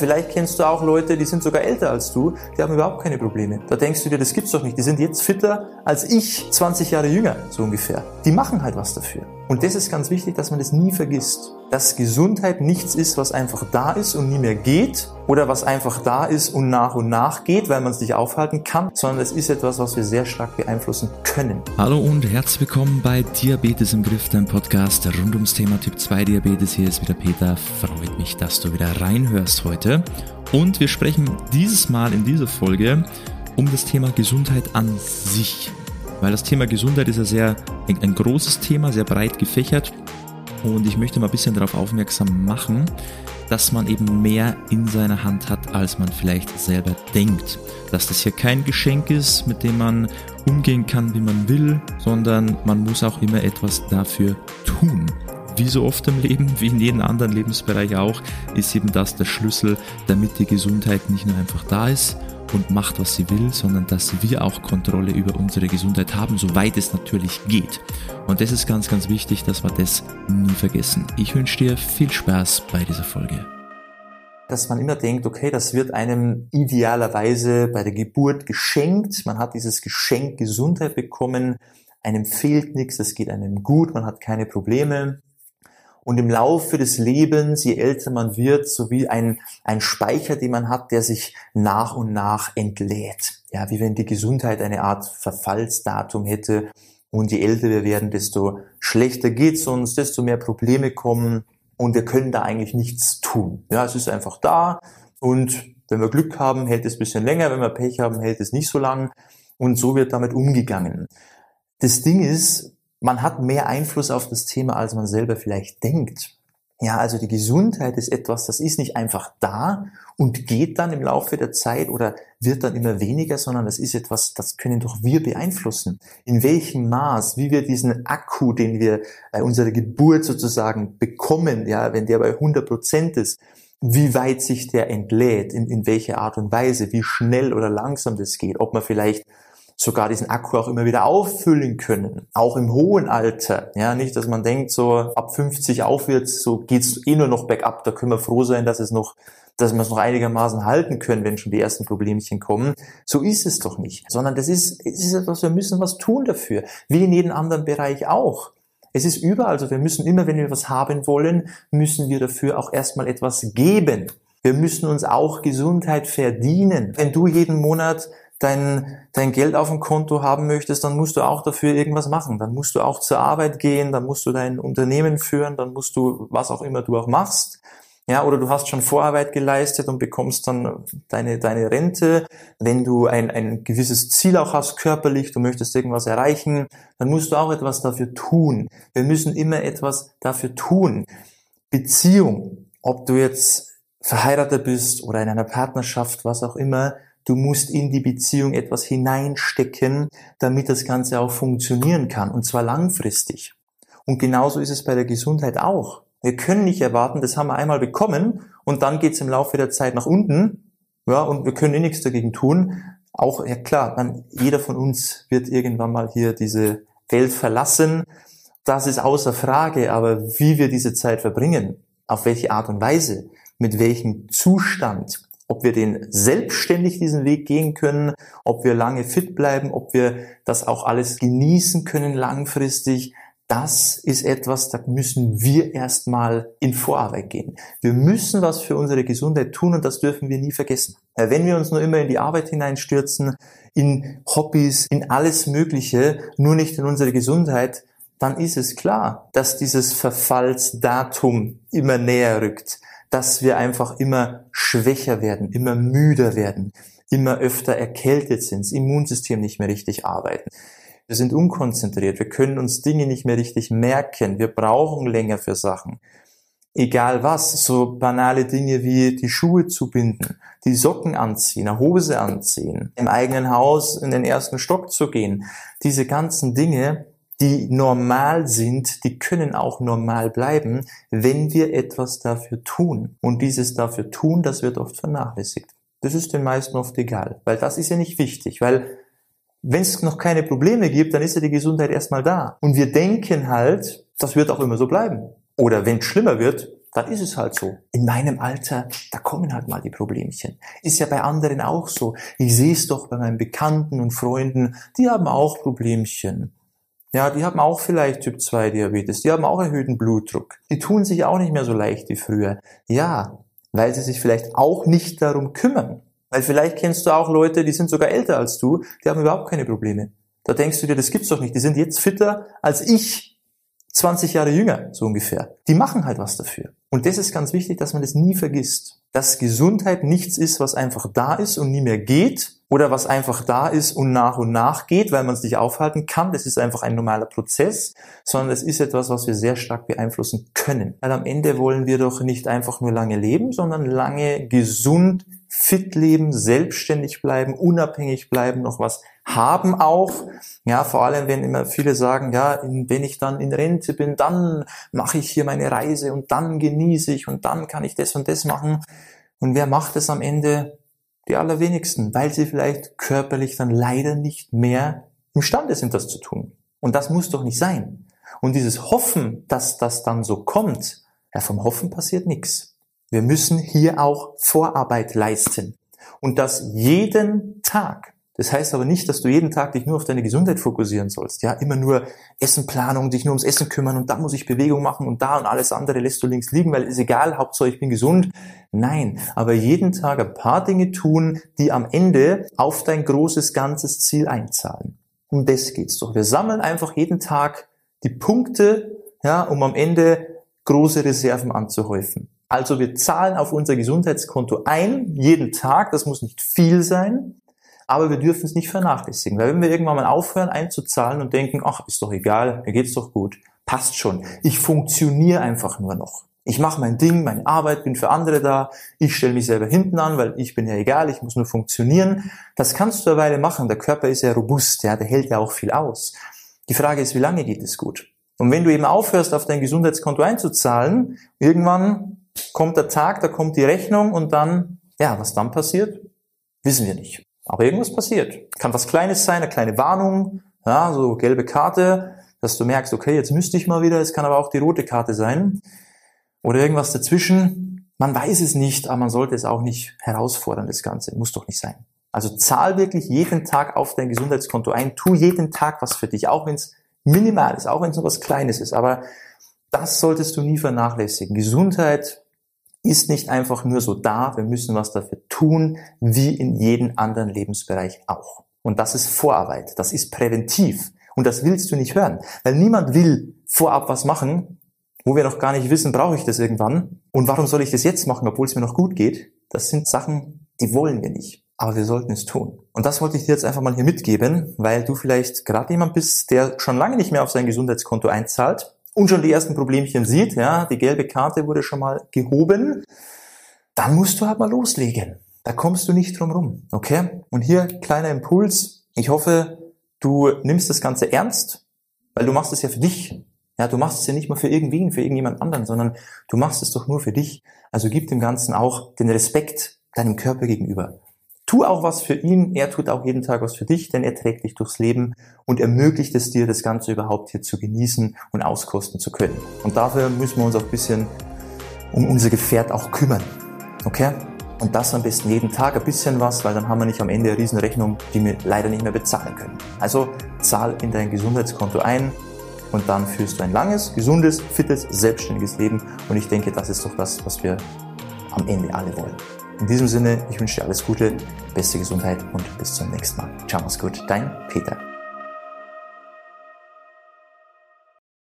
Vielleicht kennst du auch Leute, die sind sogar älter als du, die haben überhaupt keine Probleme. Da denkst du dir, das gibt's doch nicht. Die sind jetzt fitter als ich, 20 Jahre jünger, so ungefähr. Die machen halt was dafür. Und das ist ganz wichtig, dass man das nie vergisst. Dass Gesundheit nichts ist, was einfach da ist und nie mehr geht oder was einfach da ist und nach und nach geht, weil man es nicht aufhalten kann, sondern es ist etwas, was wir sehr stark beeinflussen können. Hallo und herzlich willkommen bei Diabetes im Griff, dein Podcast rund ums Thema Typ 2 Diabetes. Hier ist wieder Peter. Freut mich, dass du wieder reinhörst heute. Und wir sprechen dieses Mal in dieser Folge um das Thema Gesundheit an sich. Weil das Thema Gesundheit ist ja sehr ein, ein großes Thema, sehr breit gefächert. Und ich möchte mal ein bisschen darauf aufmerksam machen, dass man eben mehr in seiner Hand hat, als man vielleicht selber denkt. Dass das hier kein Geschenk ist, mit dem man umgehen kann, wie man will, sondern man muss auch immer etwas dafür tun. Wie so oft im Leben, wie in jedem anderen Lebensbereich auch, ist eben das der Schlüssel, damit die Gesundheit nicht nur einfach da ist, und macht, was sie will, sondern dass wir auch Kontrolle über unsere Gesundheit haben, soweit es natürlich geht. Und das ist ganz, ganz wichtig, dass wir das nie vergessen. Ich wünsche dir viel Spaß bei dieser Folge. Dass man immer denkt, okay, das wird einem idealerweise bei der Geburt geschenkt. Man hat dieses Geschenk Gesundheit bekommen. Einem fehlt nichts, es geht einem gut, man hat keine Probleme. Und im Laufe des Lebens, je älter man wird, so wie ein, ein Speicher, den man hat, der sich nach und nach entlädt. Ja, wie wenn die Gesundheit eine Art Verfallsdatum hätte. Und je älter wir werden, desto schlechter geht's uns, desto mehr Probleme kommen. Und wir können da eigentlich nichts tun. Ja, es ist einfach da. Und wenn wir Glück haben, hält es ein bisschen länger. Wenn wir Pech haben, hält es nicht so lang. Und so wird damit umgegangen. Das Ding ist, man hat mehr Einfluss auf das Thema, als man selber vielleicht denkt. Ja, also die Gesundheit ist etwas, das ist nicht einfach da und geht dann im Laufe der Zeit oder wird dann immer weniger, sondern das ist etwas, das können doch wir beeinflussen. In welchem Maß, wie wir diesen Akku, den wir bei unserer Geburt sozusagen bekommen, ja, wenn der bei 100 Prozent ist, wie weit sich der entlädt, in, in welche Art und Weise, wie schnell oder langsam das geht, ob man vielleicht sogar diesen Akku auch immer wieder auffüllen können, auch im hohen Alter. Ja, nicht, dass man denkt, so ab 50 aufwärts, so geht's eh nur noch bergab. Da können wir froh sein, dass es noch dass wir es noch einigermaßen halten können, wenn schon die ersten Problemchen kommen. So ist es doch nicht, sondern das ist, es ist etwas, wir müssen was tun dafür, wie in jedem anderen Bereich auch. Es ist überall, also wir müssen immer, wenn wir was haben wollen, müssen wir dafür auch erstmal etwas geben. Wir müssen uns auch Gesundheit verdienen. Wenn du jeden Monat dein, dein Geld auf dem Konto haben möchtest, dann musst du auch dafür irgendwas machen. Dann musst du auch zur Arbeit gehen, dann musst du dein Unternehmen führen, dann musst du, was auch immer du auch machst. Ja, oder du hast schon Vorarbeit geleistet und bekommst dann deine, deine Rente. Wenn du ein, ein gewisses Ziel auch hast, körperlich, du möchtest irgendwas erreichen, dann musst du auch etwas dafür tun. Wir müssen immer etwas dafür tun. Beziehung, ob du jetzt verheiratet bist oder in einer Partnerschaft, was auch immer, Du musst in die Beziehung etwas hineinstecken, damit das Ganze auch funktionieren kann, und zwar langfristig. Und genauso ist es bei der Gesundheit auch. Wir können nicht erwarten, das haben wir einmal bekommen und dann geht's im Laufe der Zeit nach unten. Ja, und wir können eh nichts dagegen tun. Auch, ja klar, man, jeder von uns wird irgendwann mal hier diese Welt verlassen. Das ist außer Frage, aber wie wir diese Zeit verbringen, auf welche Art und Weise, mit welchem Zustand, ob wir den selbstständig diesen Weg gehen können, ob wir lange fit bleiben, ob wir das auch alles genießen können langfristig. Das ist etwas, da müssen wir erstmal in Vorarbeit gehen. Wir müssen was für unsere Gesundheit tun und das dürfen wir nie vergessen. Wenn wir uns nur immer in die Arbeit hineinstürzen, in Hobbys, in alles Mögliche, nur nicht in unsere Gesundheit, dann ist es klar, dass dieses Verfallsdatum immer näher rückt dass wir einfach immer schwächer werden, immer müder werden, immer öfter erkältet sind, das Immunsystem nicht mehr richtig arbeiten. Wir sind unkonzentriert, wir können uns Dinge nicht mehr richtig merken, wir brauchen länger für Sachen. Egal was, so banale Dinge wie die Schuhe zu binden, die Socken anziehen, eine Hose anziehen, im eigenen Haus in den ersten Stock zu gehen. Diese ganzen Dinge, die normal sind, die können auch normal bleiben, wenn wir etwas dafür tun. Und dieses dafür tun, das wird oft vernachlässigt. Das ist den meisten oft egal, weil das ist ja nicht wichtig, weil wenn es noch keine Probleme gibt, dann ist ja die Gesundheit erstmal da. Und wir denken halt, das wird auch immer so bleiben. Oder wenn es schlimmer wird, dann ist es halt so. In meinem Alter, da kommen halt mal die Problemchen. Ist ja bei anderen auch so. Ich sehe es doch bei meinen Bekannten und Freunden, die haben auch Problemchen. Ja, die haben auch vielleicht Typ 2 Diabetes, die haben auch erhöhten Blutdruck. Die tun sich auch nicht mehr so leicht wie früher. Ja, weil sie sich vielleicht auch nicht darum kümmern. Weil vielleicht kennst du auch Leute, die sind sogar älter als du, die haben überhaupt keine Probleme. Da denkst du dir, das gibt's doch nicht. Die sind jetzt fitter als ich, 20 Jahre jünger, so ungefähr. Die machen halt was dafür. Und das ist ganz wichtig, dass man das nie vergisst. Dass Gesundheit nichts ist, was einfach da ist und nie mehr geht, oder was einfach da ist und nach und nach geht, weil man es nicht aufhalten kann. Das ist einfach ein normaler Prozess, sondern es ist etwas, was wir sehr stark beeinflussen können. Weil am Ende wollen wir doch nicht einfach nur lange leben, sondern lange gesund, fit leben, selbstständig bleiben, unabhängig bleiben, noch was haben auch. Ja, vor allem, wenn immer viele sagen, ja, wenn ich dann in Rente bin, dann mache ich hier meine Reise und dann genieße ich und dann kann ich das und das machen. Und wer macht es am Ende? Die allerwenigsten, weil sie vielleicht körperlich dann leider nicht mehr imstande sind, das zu tun. Und das muss doch nicht sein. Und dieses Hoffen, dass das dann so kommt, ja, vom Hoffen passiert nichts. Wir müssen hier auch Vorarbeit leisten. Und das jeden Tag. Das heißt aber nicht, dass du jeden Tag dich nur auf deine Gesundheit fokussieren sollst. Ja, immer nur Essenplanung, dich nur ums Essen kümmern und da muss ich Bewegung machen und da und alles andere lässt du links liegen, weil ist egal, Hauptsache ich bin gesund. Nein, aber jeden Tag ein paar Dinge tun, die am Ende auf dein großes ganzes Ziel einzahlen. Um das geht's doch. Wir sammeln einfach jeden Tag die Punkte, ja, um am Ende große Reserven anzuhäufen. Also wir zahlen auf unser Gesundheitskonto ein, jeden Tag, das muss nicht viel sein, aber wir dürfen es nicht vernachlässigen. Weil wenn wir irgendwann mal aufhören einzuzahlen und denken, ach, ist doch egal, mir geht's doch gut, passt schon. Ich funktioniere einfach nur noch. Ich mache mein Ding, meine Arbeit, bin für andere da, ich stelle mich selber hinten an, weil ich bin ja egal, ich muss nur funktionieren. Das kannst du eine Weile machen, der Körper ist ja robust, ja, der hält ja auch viel aus. Die Frage ist, wie lange geht es gut? Und wenn du eben aufhörst, auf dein Gesundheitskonto einzuzahlen, irgendwann kommt der Tag, da kommt die Rechnung und dann, ja, was dann passiert, wissen wir nicht. Aber irgendwas passiert. Kann was Kleines sein, eine kleine Warnung, ja, so gelbe Karte, dass du merkst, okay, jetzt müsste ich mal wieder, es kann aber auch die rote Karte sein. Oder irgendwas dazwischen. Man weiß es nicht, aber man sollte es auch nicht herausfordern, das Ganze. Muss doch nicht sein. Also zahl wirklich jeden Tag auf dein Gesundheitskonto ein. Tu jeden Tag was für dich, auch wenn es minimal ist, auch wenn es nur was Kleines ist. Aber das solltest du nie vernachlässigen. Gesundheit ist nicht einfach nur so da, wir müssen was dafür tun, wie in jedem anderen Lebensbereich auch. Und das ist Vorarbeit, das ist präventiv. Und das willst du nicht hören, weil niemand will vorab was machen, wo wir noch gar nicht wissen, brauche ich das irgendwann? Und warum soll ich das jetzt machen, obwohl es mir noch gut geht? Das sind Sachen, die wollen wir nicht. Aber wir sollten es tun. Und das wollte ich dir jetzt einfach mal hier mitgeben, weil du vielleicht gerade jemand bist, der schon lange nicht mehr auf sein Gesundheitskonto einzahlt und schon die ersten Problemchen sieht, ja, die gelbe Karte wurde schon mal gehoben, dann musst du halt mal loslegen. Da kommst du nicht drum rum, okay? Und hier kleiner Impuls. Ich hoffe, du nimmst das Ganze ernst, weil du machst es ja für dich. Ja, du machst es ja nicht mal für irgendwen, für irgendjemand anderen, sondern du machst es doch nur für dich. Also gib dem Ganzen auch den Respekt deinem Körper gegenüber. Tu auch was für ihn, er tut auch jeden Tag was für dich, denn er trägt dich durchs Leben und ermöglicht es dir, das Ganze überhaupt hier zu genießen und auskosten zu können. Und dafür müssen wir uns auch ein bisschen um unser Gefährt auch kümmern. Okay? Und das am besten jeden Tag ein bisschen was, weil dann haben wir nicht am Ende eine Riesenrechnung, die wir leider nicht mehr bezahlen können. Also zahl in dein Gesundheitskonto ein und dann führst du ein langes, gesundes, fittes, selbstständiges Leben. Und ich denke, das ist doch das, was wir am Ende alle wollen. In diesem Sinne, ich wünsche dir alles Gute, beste Gesundheit und bis zum nächsten Mal. Ciao, mach's gut, dein Peter.